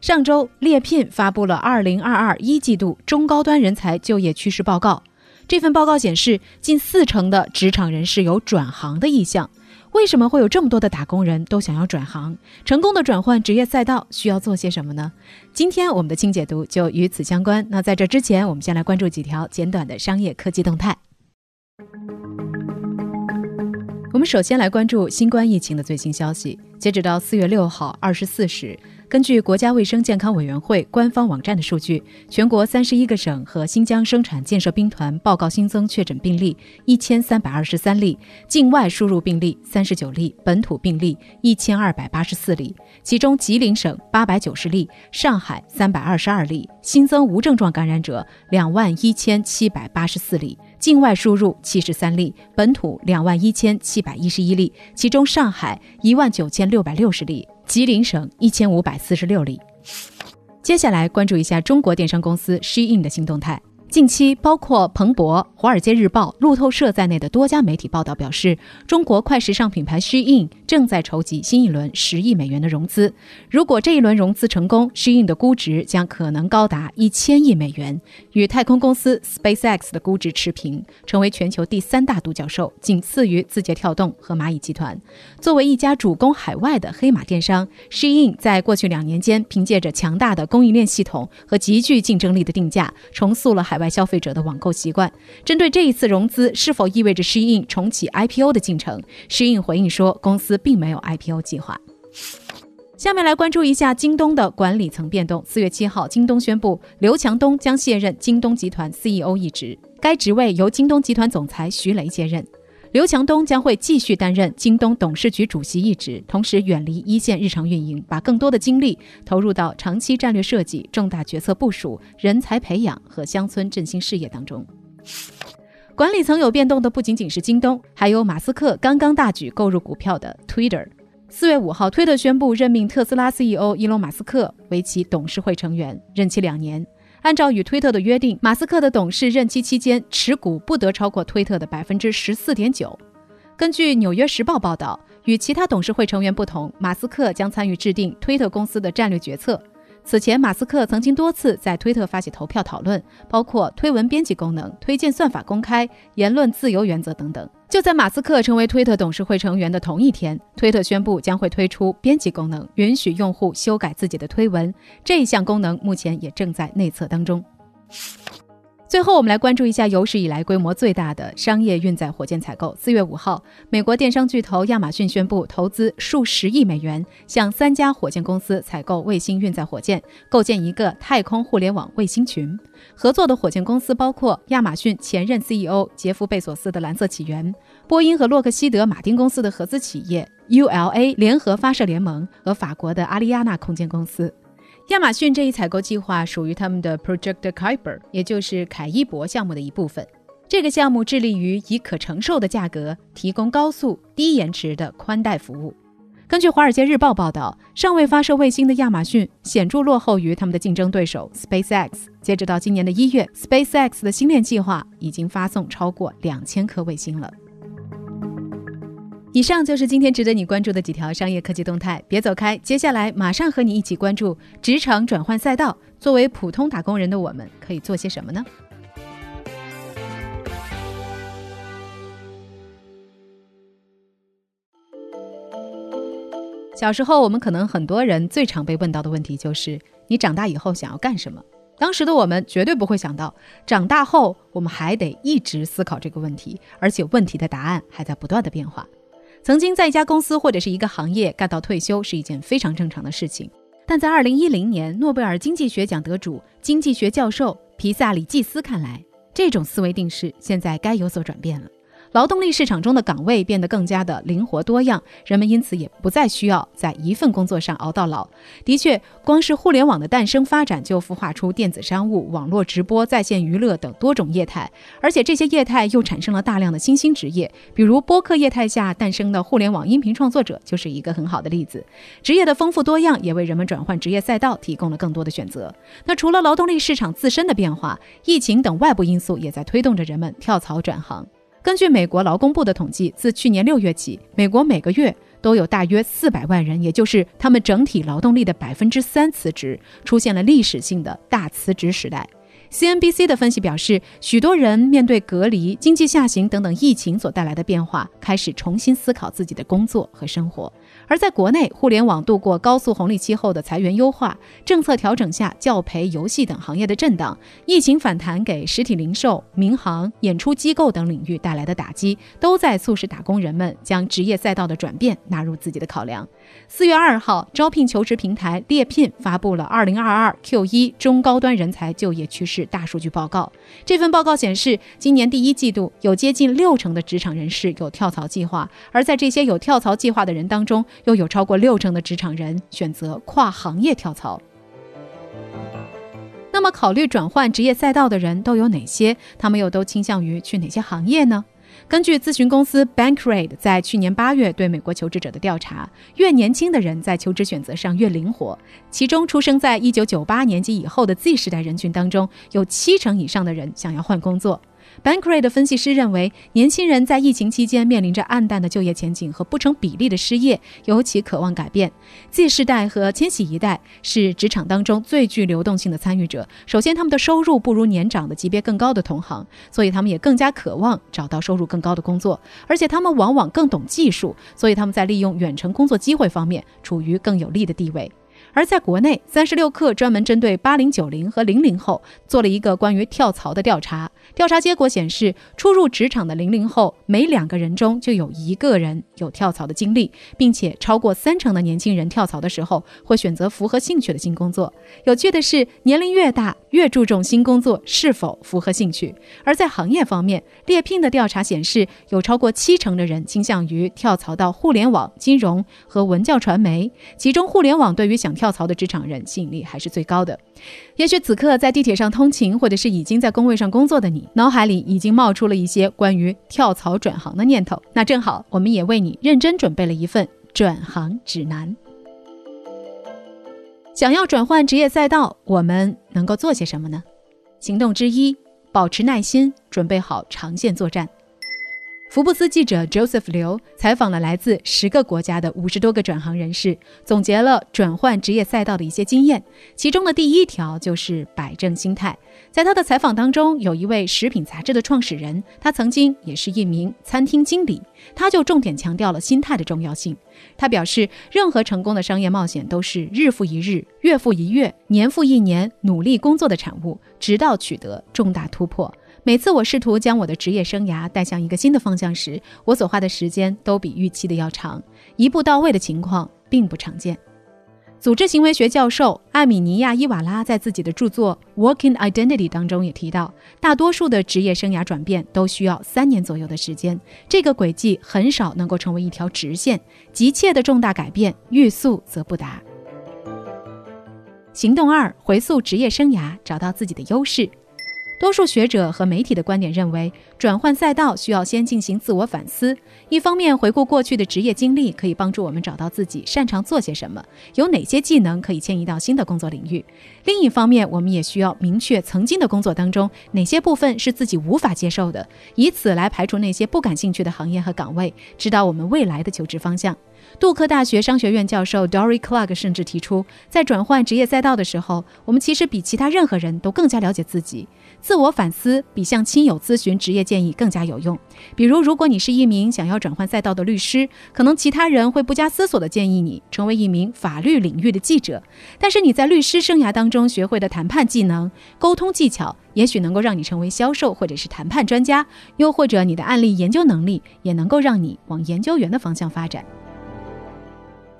上周，猎聘发布了二零二二一季度中高端人才就业趋势报告。这份报告显示，近四成的职场人士有转行的意向。为什么会有这么多的打工人都想要转行？成功的转换职业赛道需要做些什么呢？今天我们的轻解读就与此相关。那在这之前，我们先来关注几条简短的商业科技动态。我们首先来关注新冠疫情的最新消息。截止到四月六号二十四时，根据国家卫生健康委员会官方网站的数据，全国三十一个省和新疆生产建设兵团报告新增确诊病例一千三百二十三例，境外输入病例三十九例，本土病例一千二百八十四例。其中，吉林省八百九十例，上海三百二十二例，新增无症状感染者两万一千七百八十四例。境外输入七十三例，本土两万一千七百一十一例，其中上海一万九千六百六十例，吉林省一千五百四十六例。接下来关注一下中国电商公司 Shein 的新动态。近期，包括彭博、华尔街日报、路透社在内的多家媒体报道表示，中国快时尚品牌 Shein 正在筹集新一轮十亿美元的融资。如果这一轮融资成功，Shein 的估值将可能高达一千亿美元，与太空公司 SpaceX 的估值持平，成为全球第三大独角兽，仅次于字节跳动和蚂蚁集团。作为一家主攻海外的黑马电商，Shein 在过去两年间，凭借着强大的供应链系统和极具竞争力的定价，重塑了海。外消费者的网购习惯。针对这一次融资是否意味着施印重启 IPO 的进程施印回应说，公司并没有 IPO 计划。下面来关注一下京东的管理层变动。四月七号，京东宣布刘强东将卸任京东集团 CEO 一职，该职位由京东集团总裁徐雷接任。刘强东将会继续担任京东董事局主席一职，同时远离一线日常运营，把更多的精力投入到长期战略设计、重大决策部署、人才培养和乡村振兴事业当中。管理层有变动的不仅仅是京东，还有马斯克刚刚大举购入股票的 Twitter。四月五号，推特宣布任命特斯拉 CEO 伊隆马斯克为其董事会成员，任期两年。按照与推特的约定，马斯克的董事任期期间持股不得超过推特的百分之十四点九。根据《纽约时报》报道，与其他董事会成员不同，马斯克将参与制定推特公司的战略决策。此前，马斯克曾经多次在推特发起投票讨论，包括推文编辑功能、推荐算法公开、言论自由原则等等。就在马斯克成为推特董事会成员的同一天，推特宣布将会推出编辑功能，允许用户修改自己的推文。这一项功能目前也正在内测当中。最后，我们来关注一下有史以来规模最大的商业运载火箭采购。四月五号，美国电商巨头亚马逊宣布投资数十亿美元，向三家火箭公司采购卫星运载火箭，构建一个太空互联网卫星群。合作的火箭公司包括亚马逊前任 CEO 杰夫·贝索斯的蓝色起源、波音和洛克希德·马丁公司的合资企业 ULA 联合发射联盟和法国的阿利亚纳空间公司。亚马逊这一采购计划属于他们的 Project Kuiper，也就是凯伊伯项目的一部分。这个项目致力于以可承受的价格提供高速、低延迟的宽带服务。根据《华尔街日报》报道，尚未发射卫星的亚马逊显著落后于他们的竞争对手 SpaceX。截止到今年的一月，SpaceX 的星链计划已经发送超过两千颗卫星了。以上就是今天值得你关注的几条商业科技动态，别走开，接下来马上和你一起关注职场转换赛道。作为普通打工人的我们，可以做些什么呢？小时候，我们可能很多人最常被问到的问题就是：你长大以后想要干什么？当时的我们绝对不会想到，长大后我们还得一直思考这个问题，而且问题的答案还在不断的变化。曾经在一家公司或者是一个行业干到退休是一件非常正常的事情，但在二零一零年诺贝尔经济学奖得主、经济学教授皮萨里季斯看来，这种思维定式现在该有所转变了。劳动力市场中的岗位变得更加的灵活多样，人们因此也不再需要在一份工作上熬到老。的确，光是互联网的诞生发展就孵化出电子商务、网络直播、在线娱乐等多种业态，而且这些业态又产生了大量的新兴职业，比如播客业态下诞生的互联网音频创作者就是一个很好的例子。职业的丰富多样也为人们转换职业赛道提供了更多的选择。那除了劳动力市场自身的变化，疫情等外部因素也在推动着人们跳槽转行。根据美国劳工部的统计，自去年六月起，美国每个月都有大约四百万人，也就是他们整体劳动力的百分之三辞职，出现了历史性的大辞职时代。CNBC 的分析表示，许多人面对隔离、经济下行等等疫情所带来的变化，开始重新思考自己的工作和生活。而在国内，互联网度过高速红利期后的裁员优化、政策调整下教培、游戏等行业的震荡，疫情反弹给实体零售、民航、演出机构等领域带来的打击，都在促使打工人们将职业赛道的转变纳入自己的考量。四月二号，招聘求职平台猎聘发布了二零二二 Q 一中高端人才就业趋势大数据报告。这份报告显示，今年第一季度有接近六成的职场人士有跳槽计划，而在这些有跳槽计划的人当中，又有超过六成的职场人选择跨行业跳槽。那么，考虑转换职业赛道的人都有哪些？他们又都倾向于去哪些行业呢？根据咨询公司 Bankrate 在去年八月对美国求职者的调查，越年轻的人在求职选择上越灵活。其中，出生在一九九八年及以后的 Z 时代人群当中，有七成以上的人想要换工作。Bankrate 的分析师认为，年轻人在疫情期间面临着暗淡的就业前景和不成比例的失业，尤其渴望改变。Z 世代和千禧一代是职场当中最具流动性的参与者。首先，他们的收入不如年长的级别更高的同行，所以他们也更加渴望找到收入更高的工作。而且，他们往往更懂技术，所以他们在利用远程工作机会方面处于更有利的地位。而在国内，三十六氪专门针对八零九零和零零后做了一个关于跳槽的调查。调查结果显示，初入职场的零零后，每两个人中就有一个人有跳槽的经历，并且超过三成的年轻人跳槽的时候会选择符合兴趣的新工作。有趣的是，年龄越大，越注重新工作是否符合兴趣。而在行业方面，猎聘的调查显示，有超过七成的人倾向于跳槽到互联网、金融和文教传媒，其中互联网对于想跳槽的职场人吸引力还是最高的。也许此刻在地铁上通勤，或者是已经在工位上工作的你，脑海里已经冒出了一些关于跳槽转行的念头。那正好，我们也为你认真准备了一份转行指南。想要转换职业赛道，我们能够做些什么呢？行动之一，保持耐心，准备好长线作战。福布斯记者 Joseph 刘采访了来自十个国家的五十多个转行人士，总结了转换职业赛道的一些经验。其中的第一条就是摆正心态。在他的采访当中，有一位食品杂志的创始人，他曾经也是一名餐厅经理，他就重点强调了心态的重要性。他表示，任何成功的商业冒险都是日复一日、月复一月、年复一年努力工作的产物，直到取得重大突破。每次我试图将我的职业生涯带向一个新的方向时，我所花的时间都比预期的要长，一步到位的情况并不常见。组织行为学教授艾米尼亚·伊瓦拉在自己的著作《Working Identity》当中也提到，大多数的职业生涯转变都需要三年左右的时间，这个轨迹很少能够成为一条直线，急切的重大改变欲速则不达。行动二：回溯职业生涯，找到自己的优势。多数学者和媒体的观点认为，转换赛道需要先进行自我反思。一方面，回顾过去的职业经历可以帮助我们找到自己擅长做些什么，有哪些技能可以迁移到新的工作领域；另一方面，我们也需要明确曾经的工作当中哪些部分是自己无法接受的，以此来排除那些不感兴趣的行业和岗位，指导我们未来的求职方向。杜克大学商学院教授 Dory Clark 甚至提出，在转换职业赛道的时候，我们其实比其他任何人都更加了解自己。自我反思比向亲友咨询职业建议更加有用。比如，如果你是一名想要转换赛道的律师，可能其他人会不加思索地建议你成为一名法律领域的记者。但是你在律师生涯当中学会的谈判技能、沟通技巧，也许能够让你成为销售或者是谈判专家。又或者你的案例研究能力也能够让你往研究员的方向发展。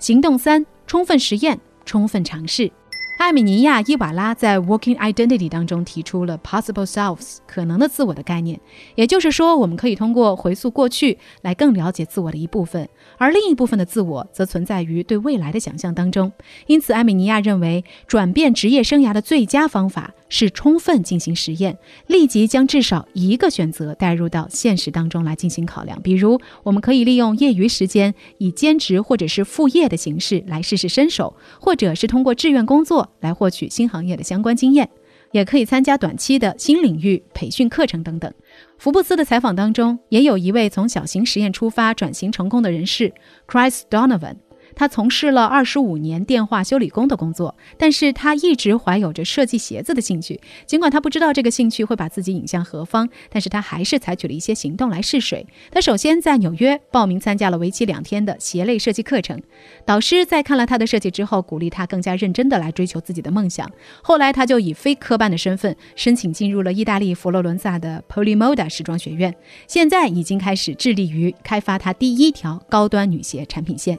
行动三：充分实验，充分尝试。艾米尼亚·伊瓦拉在《Working Identity》当中提出了 “possible selves” 可能的自我的概念，也就是说，我们可以通过回溯过去来更了解自我的一部分，而另一部分的自我则存在于对未来的想象当中。因此，艾米尼亚认为，转变职业生涯的最佳方法是充分进行实验，立即将至少一个选择带入到现实当中来进行考量。比如，我们可以利用业余时间以兼职或者是副业的形式来试试身手，或者是通过志愿工作。来获取新行业的相关经验，也可以参加短期的新领域培训课程等等。福布斯的采访当中，也有一位从小型实验出发转型成功的人士，Chris Donovan。他从事了二十五年电话修理工的工作，但是他一直怀有着设计鞋子的兴趣。尽管他不知道这个兴趣会把自己引向何方，但是他还是采取了一些行动来试水。他首先在纽约报名参加了为期两天的鞋类设计课程，导师在看了他的设计之后，鼓励他更加认真的来追求自己的梦想。后来他就以非科班的身份申请进入了意大利佛罗伦萨的 Polimoda 时装学院，现在已经开始致力于开发他第一条高端女鞋产品线。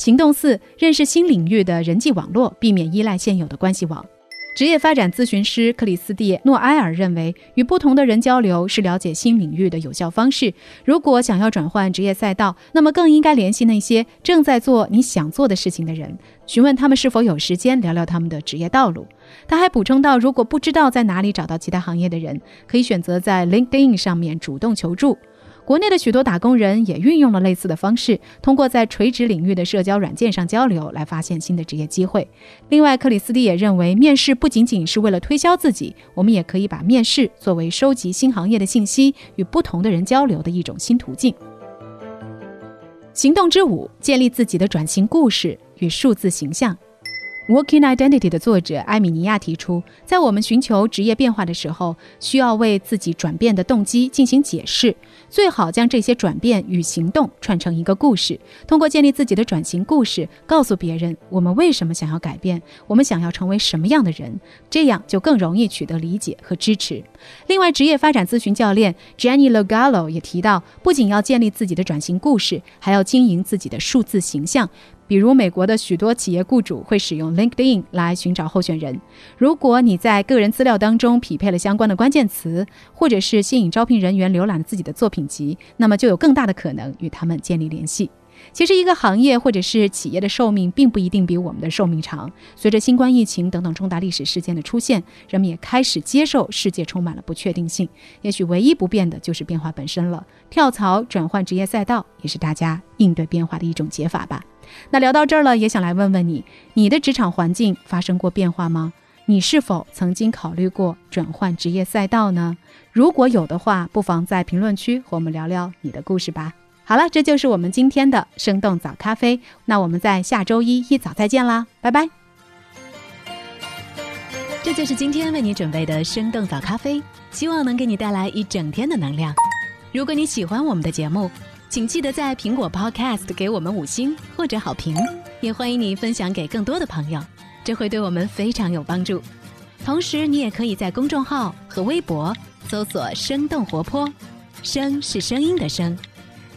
行动四：认识新领域的人际网络，避免依赖现有的关系网。职业发展咨询师克里斯蒂诺埃尔认为，与不同的人交流是了解新领域的有效方式。如果想要转换职业赛道，那么更应该联系那些正在做你想做的事情的人，询问他们是否有时间聊聊他们的职业道路。他还补充到，如果不知道在哪里找到其他行业的人，可以选择在 LinkedIn 上面主动求助。国内的许多打工人也运用了类似的方式，通过在垂直领域的社交软件上交流，来发现新的职业机会。另外，克里斯蒂也认为，面试不仅仅是为了推销自己，我们也可以把面试作为收集新行业的信息、与不同的人交流的一种新途径。行动之五：建立自己的转型故事与数字形象。Working Identity 的作者艾米尼亚提出，在我们寻求职业变化的时候，需要为自己转变的动机进行解释，最好将这些转变与行动串成一个故事。通过建立自己的转型故事，告诉别人我们为什么想要改变，我们想要成为什么样的人，这样就更容易取得理解和支持。另外，职业发展咨询教练 Jenny Logallo 也提到，不仅要建立自己的转型故事，还要经营自己的数字形象。比如，美国的许多企业雇主会使用 LinkedIn 来寻找候选人。如果你在个人资料当中匹配了相关的关键词，或者是吸引招聘人员浏览自己的作品集，那么就有更大的可能与他们建立联系。其实，一个行业或者是企业的寿命并不一定比我们的寿命长。随着新冠疫情等等重大历史事件的出现，人们也开始接受世界充满了不确定性。也许唯一不变的就是变化本身了。跳槽、转换职业赛道，也是大家应对变化的一种解法吧。那聊到这儿了，也想来问问你：你的职场环境发生过变化吗？你是否曾经考虑过转换职业赛道呢？如果有的话，不妨在评论区和我们聊聊你的故事吧。好了，这就是我们今天的生动早咖啡。那我们在下周一一早再见啦，拜拜。这就是今天为你准备的生动早咖啡，希望能给你带来一整天的能量。如果你喜欢我们的节目，请记得在苹果 Podcast 给我们五星或者好评，也欢迎你分享给更多的朋友，这会对我们非常有帮助。同时，你也可以在公众号和微博搜索“生动活泼”，声是声音的声。